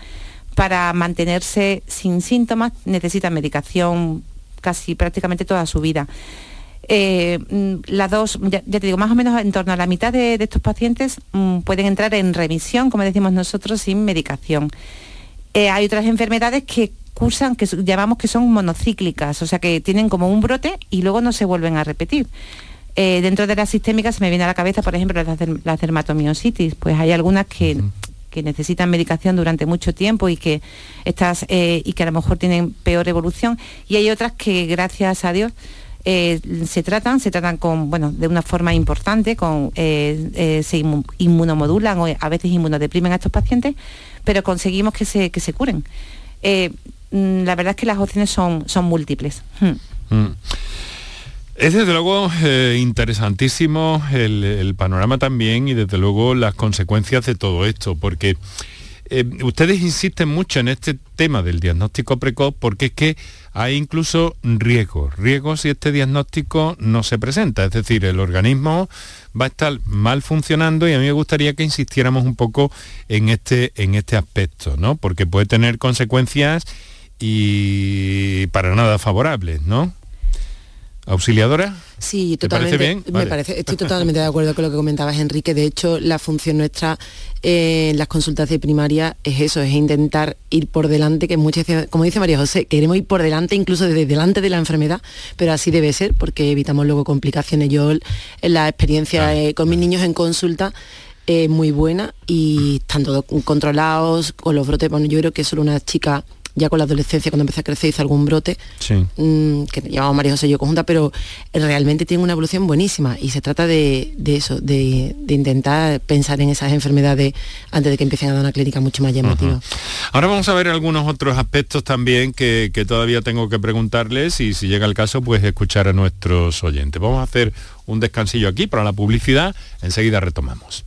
para mantenerse sin síntomas necesitan medicación casi prácticamente toda su vida. Eh, mm, las dos, ya, ya te digo, más o menos en torno a la mitad de, de estos pacientes mm, pueden entrar en remisión, como decimos nosotros, sin medicación. Eh, hay otras enfermedades que cursan, que llamamos que son monocíclicas, o sea que tienen como un brote y luego no se vuelven a repetir. Eh, dentro de las sistémicas se me viene a la cabeza, por ejemplo, las, las dermatomiositis, pues hay algunas que, que necesitan medicación durante mucho tiempo y que estas eh, y que a lo mejor tienen peor evolución y hay otras que gracias a Dios eh, se tratan, se tratan con, bueno, de una forma importante, con, eh, eh, se inmu- inmunomodulan o a veces inmunodeprimen a estos pacientes, pero conseguimos que se, que se curen. Mm, la verdad es que las opciones son, son múltiples. Hmm. Mm. Es desde luego interesantísimo el, panorama también y desde luego las consecuencias de todo esto, porque ustedes insisten mucho en este tema del diagnóstico precoz porque es que hay incluso riesgos, riesgos si este diagnóstico no se presenta, es decir, el organismo va a estar mal funcionando y a mí me gustaría que insistiéramos un poco en este, en este aspecto, ¿no? Porque puede tener consecuencias y para nada favorables, ¿no? ¿Auxiliadora? Sí, ¿Te totalmente. parece bien? Me Vale. parece, estoy (laughs) totalmente de acuerdo con lo que comentabas, Enrique. De hecho, la función nuestra eh, en las consultas de primaria es eso, es intentar ir por delante, que muchas veces, como dice María José, queremos ir por delante, incluso desde delante de la enfermedad, pero así debe ser, porque evitamos luego complicaciones. Yo, en la experiencia eh, con mis niños en consulta, es muy buena y están todos controlados con los brotes. Bueno, yo creo que solo una chica ya con la adolescencia, cuando empecé a crecer, hizo algún brote, Sí. mm, que llamamos María José y yo conjunta, pero realmente tiene una evolución buenísima y se trata de, de eso, de, de intentar pensar en esas enfermedades antes de que empiecen a dar una clínica mucho más llamativa. Ahora vamos a ver algunos otros aspectos también que, que todavía tengo que preguntarles y si llega el caso, pues escuchar a nuestros oyentes. Vamos a hacer un descansillo aquí para la publicidad, enseguida retomamos.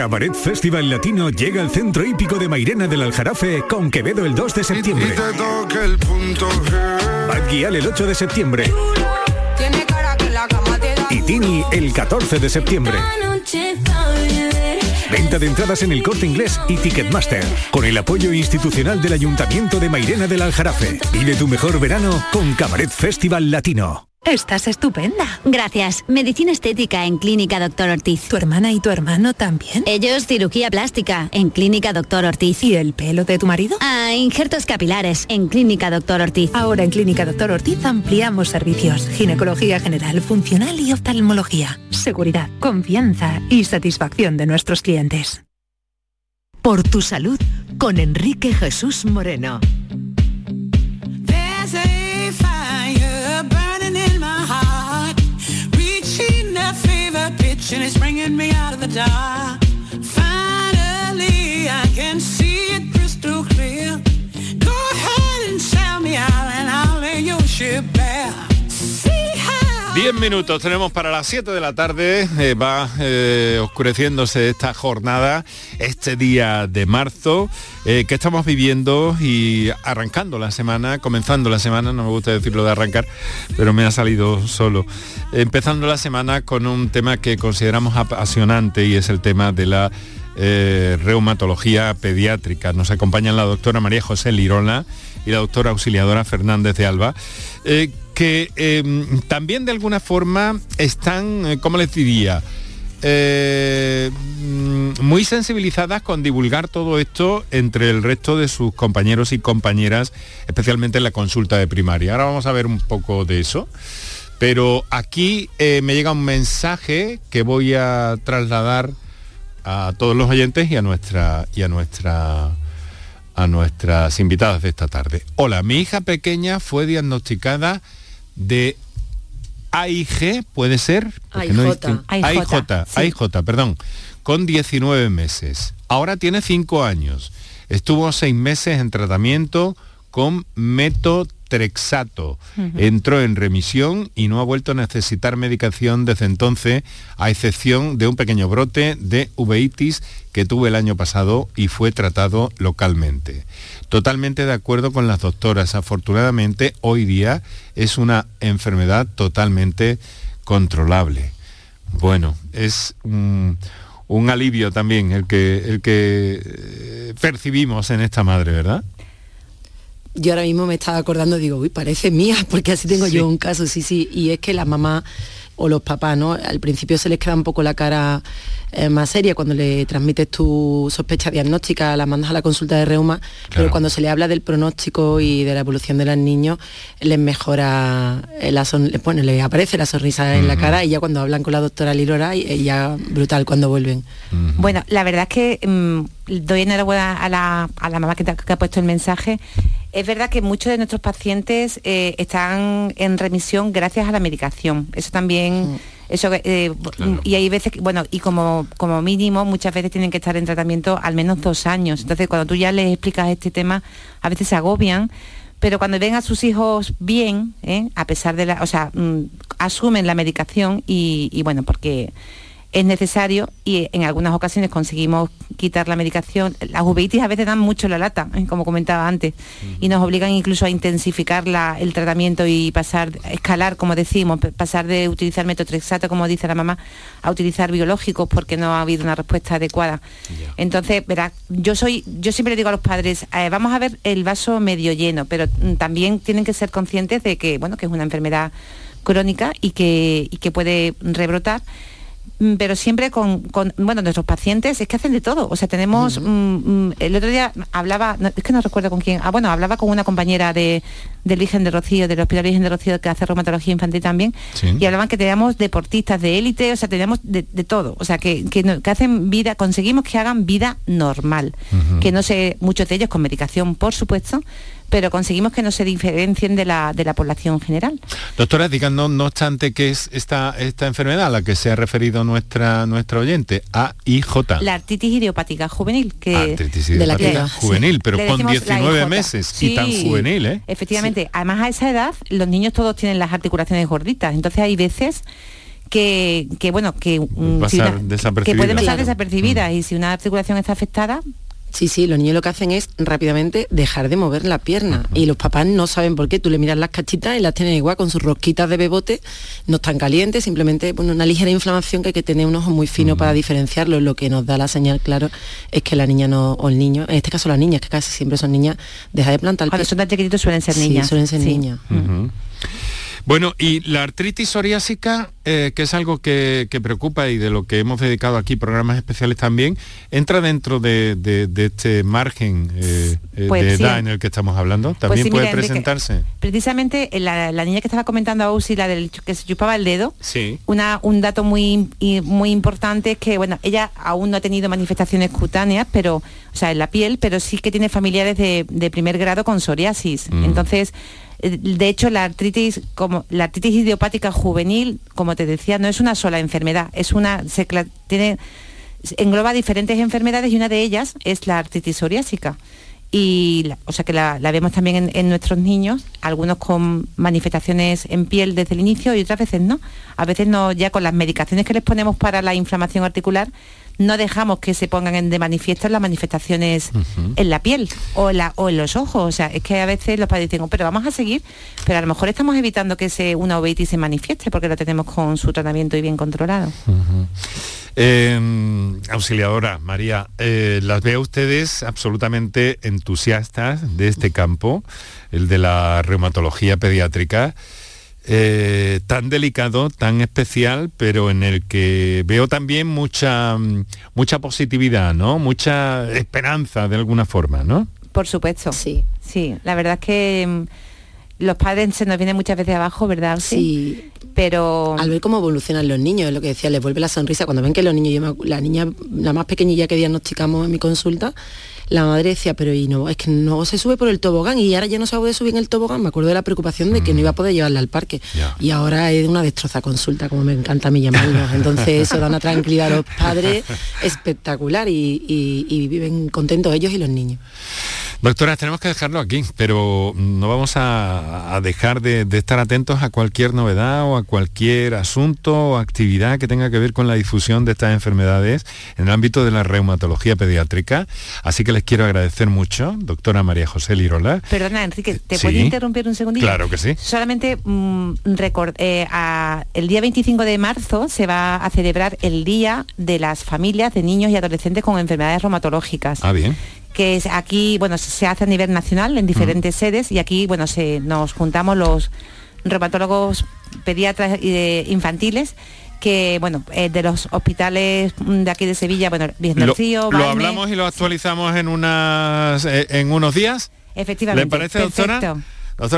Cabaret Festival Latino llega al centro hípico de Mairena del Aljarafe con Quevedo el 2 de septiembre. Bad Gyal el 8 de septiembre. Y Tini el 14 de septiembre. Venta de entradas en el corte inglés y Ticketmaster. Con el apoyo institucional del Ayuntamiento de Mairena del Aljarafe. Vive tu mejor verano con Cabaret Festival Latino. Estás estupenda. Gracias. Medicina estética en Clínica Doctor Ortiz. ¿Tu hermana y tu hermano también? Ellos cirugía plástica en Clínica Doctor Ortiz. ¿Y el pelo de tu marido? Ah, injertos capilares en Clínica Doctor Ortiz. Ahora en Clínica Doctor Ortiz ampliamos servicios. Ginecología general, funcional y oftalmología. Seguridad, confianza y satisfacción de nuestros clientes. Por tu salud con Enrique Jesús Moreno. And it's bringing me out of the dark. Finally, I can see it crystal clear. Go ahead and sell me out and I'll lay your ship bare. See how 10 minutos tenemos para las 7 de la tarde, eh, va eh, oscureciéndose esta jornada, este día de marzo, eh, que estamos viviendo y arrancando la semana, comenzando la semana, no me gusta decirlo de arrancar, pero me ha salido solo, empezando la semana con un tema que consideramos apasionante y es el tema de la reumatología pediátrica. Nos acompañan la doctora María José Lirona y la doctora auxiliadora Fernández de Alba, que eh, también de alguna forma están, eh, ¿cómo les diría? Eh, mm, muy sensibilizadas con divulgar todo esto entre el resto de sus compañeros y compañeras, especialmente en la consulta de primaria. Ahora vamos a ver un poco de eso. Pero aquí eh, me llega un mensaje que voy a trasladar a todos los oyentes y a nuestra y a nuestra a nuestras invitadas de esta tarde. Hola, mi hija pequeña fue diagnosticada de AIG, puede ser, no AIJ. AIJ, AIJ, sí. AIJ, perdón, con 19 meses. Ahora tiene 5 años. Estuvo 6 meses en tratamiento con metotrexato. Entró en remisión y no ha vuelto a necesitar medicación desde entonces, a excepción de un pequeño brote de uveitis que tuvo el año pasado y fue tratado localmente. Totalmente de acuerdo con las doctoras. Afortunadamente, hoy día es una enfermedad totalmente controlable. Bueno, es un, un alivio también el que, el que eh, percibimos en esta madre, ¿verdad? Yo ahora mismo me estaba acordando, digo, uy, parece mía, (laughs) porque así tengo Sí. yo un caso, sí, sí, y es que las mamás o los papás, ¿no? Al principio se les queda un poco la cara eh, más seria cuando le transmites tu sospecha diagnóstica, la mandas a la consulta de reuma, pero cuando se le habla del pronóstico y de la evolución de los niños, les mejora, eh, la son- les, bueno, les aparece la sonrisa en la cara y ya cuando hablan con la doctora Lilora, ya brutal cuando vuelven. Bueno, la verdad es que mm, doy enhorabuena a la, a la mamá que, te ha- que ha puesto el mensaje. Es verdad que muchos de nuestros pacientes eh, están en remisión gracias a la medicación. Eso también, eso eh, y hay veces, que, bueno, y como, como mínimo muchas veces tienen que estar en tratamiento al menos dos años. Entonces cuando tú ya les explicas este tema, a veces se agobian. Pero cuando ven a sus hijos bien, ¿eh? a pesar de la, o sea, mm, asumen la medicación y, y bueno, porque es necesario y en algunas ocasiones conseguimos quitar la medicación. Las uveitis a veces dan mucho la lata, ¿eh? como comentaba antes, y nos obligan incluso a intensificar la- el tratamiento y pasar, escalar, como decimos, pasar de utilizar metotrexato, como dice la mamá, a utilizar biológicos porque no ha habido una respuesta adecuada. Entonces, verá, yo soy, yo siempre le digo a los padres, eh, vamos a ver el vaso medio lleno, pero mm, también tienen que ser conscientes de que, bueno, que es una enfermedad crónica y que, y que puede rebrotar pero siempre con, con, bueno nuestros pacientes es que hacen de todo. O sea tenemos mm, mm, el otro día hablaba no, es que no recuerdo con quién ah bueno hablaba con una compañera de del Virgen de Rocío del Hospital Virgen de Rocío que hace reumatología infantil también Sí. y hablaban que teníamos deportistas de élite o sea teníamos de, de todo. O sea que, que, no- que hacen vida conseguimos que hagan vida normal que no sé muchos de ellos con medicación por supuesto pero conseguimos que no se diferencien de la, de la población general. Doctora, díganos, no obstante, ¿qué es esta, esta enfermedad a la que se ha referido nuestra, nuestra oyente? AIJ. La artritis idiopática juvenil, que Artritis de la idiopática que- juvenil, sí. pero Le con decimos la 19 IJ. meses y tan juvenil, ¿eh? Efectivamente, además a esa edad los niños todos tienen las articulaciones gorditas, entonces hay veces que, que, bueno, que, mm, si Pasar una- que desapercibida. pueden pasar Claro. desapercibidas y si una articulación está afectada, Sí, sí, los niños lo que hacen es rápidamente dejar de mover la pierna y los papás no saben por qué. Tú le miras las cachitas y las tienen igual con sus rosquitas de bebote, no están calientes, simplemente bueno, una ligera inflamación que hay que tener un ojo muy fino para diferenciarlo. Lo que nos da la señal, claro, es que la niña no, o el niño, en este caso la niña, que casi siempre son niñas, deja de plantar el Cuando pie. son tan chiquititos suelen ser Sí, niñas. suelen ser Sí. niñas. Bueno, y la artritis psoriásica, eh, que es algo que, que preocupa y de lo que hemos dedicado aquí programas especiales también, entra dentro de, de- de este margen eh, Pues de sí. edad en el que estamos hablando. También sí, puede mira, Enrique, presentarse. Precisamente eh, la, la niña que estaba comentando a Usi, la del que se chupaba el dedo, Sí. una, un dato muy, muy importante es que bueno, ella aún no ha tenido manifestaciones cutáneas, pero, o sea, en la piel, pero sí que tiene familiares de, de primer grado con psoriasis. Mm. Entonces, de hecho, la artritis, como la artritis idiopática juvenil, como te decía, no es una sola enfermedad, es una, tiene, engloba diferentes enfermedades y una de ellas es la artritis psoriásica. Y, o sea que la, la vemos también en, en nuestros niños, algunos con manifestaciones en piel desde el inicio y otras veces no. A veces no, ya con las medicaciones que les ponemos para la inflamación articular, no dejamos que se pongan de manifiesto las manifestaciones en la piel o en, la- o en los ojos. O sea, es que a veces los padres dicen, "Oh, pero vamos a seguir, pero a lo mejor estamos evitando que se, una uveitis se manifieste porque lo tenemos con su tratamiento y bien controlado. Eh, auxiliadora, María, eh, las veo a ustedes absolutamente entusiastas de este campo, el de la reumatología pediátrica, eh, tan delicado, tan especial, pero en el que veo también mucha, mm, mucha positividad, ¿no? Mucha esperanza de alguna forma, ¿no? Por supuesto. Sí. Sí, la verdad es que mm, los padres se nos vienen muchas veces abajo, ¿verdad? Sí. Pero... Al ver cómo evolucionan los niños, es lo que decía, les vuelve la sonrisa. Cuando ven que los niños, yo me la niña, la más pequeñilla que diagnosticamos en mi consulta, la madre decía, pero y no, es que no se sube por el tobogán y ahora ya no se puede subir en el tobogán. Me acuerdo de la preocupación de que no iba a poder llevarla al parque. Y ahora es una destroza consulta, como me encanta a mí llamarlo. Entonces eso da una tranquilidad a los padres espectacular y, y- y viven contentos ellos y los niños. Doctora, tenemos que dejarlo aquí, pero no vamos a, a dejar de, de estar atentos a cualquier novedad o a cualquier asunto o actividad que tenga que ver con la difusión de estas enfermedades en el ámbito de la reumatología pediátrica. Así que les quiero agradecer mucho, doctora María José Lirola. Perdona, Enrique, ¿te Sí. puedo interrumpir un segundito? Claro que sí. Solamente mm, record- eh, a- el día 25 de marzo se va a celebrar el Día de las Familias de Niños y Adolescentes con Enfermedades Reumatológicas. Ah, bien. Que es aquí, bueno, se hace a nivel nacional en diferentes sedes y aquí, bueno, se, nos juntamos los reumatólogos pediatras de infantiles que, bueno, eh, de los hospitales de aquí de Sevilla, bueno, Lo, Río, lo hablamos y lo actualizamos en, unas, eh, en unos días. efectivamente. ¿Le parece? Perfecto. Doctora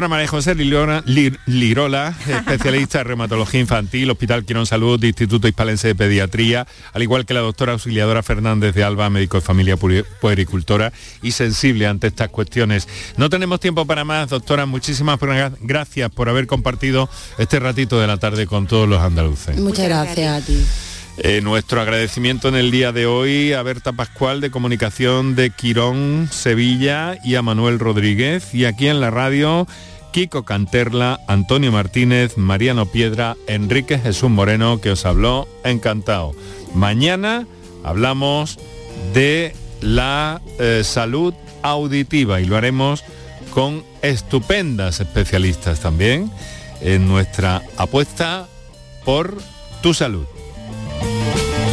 María José Lirola, Lir- Lirola, (laughs) especialista en reumatología infantil, Hospital Quirón Salud, Instituto Hispalense de Pediatría, al igual que la doctora auxiliadora Fernández de Alba, médico de familia puericultora y sensible ante estas cuestiones. No tenemos tiempo para más, doctora, muchísimas gra- gracias por haber compartido este ratito de la tarde con todos los andaluces. Muchas gracias a ti. Eh, nuestro agradecimiento en el día de hoy a Berta Pascual de Comunicación de Quirón, Sevilla y a Manuel Rodríguez. Y aquí en la radio, Kiko Canterla, Antonio Martínez, Mariano Piedra, Enrique Jesús Moreno, que os habló encantado. Mañana hablamos de la eh, salud auditiva y lo haremos con estupendas especialistas también en nuestra apuesta por tu salud. Thank you.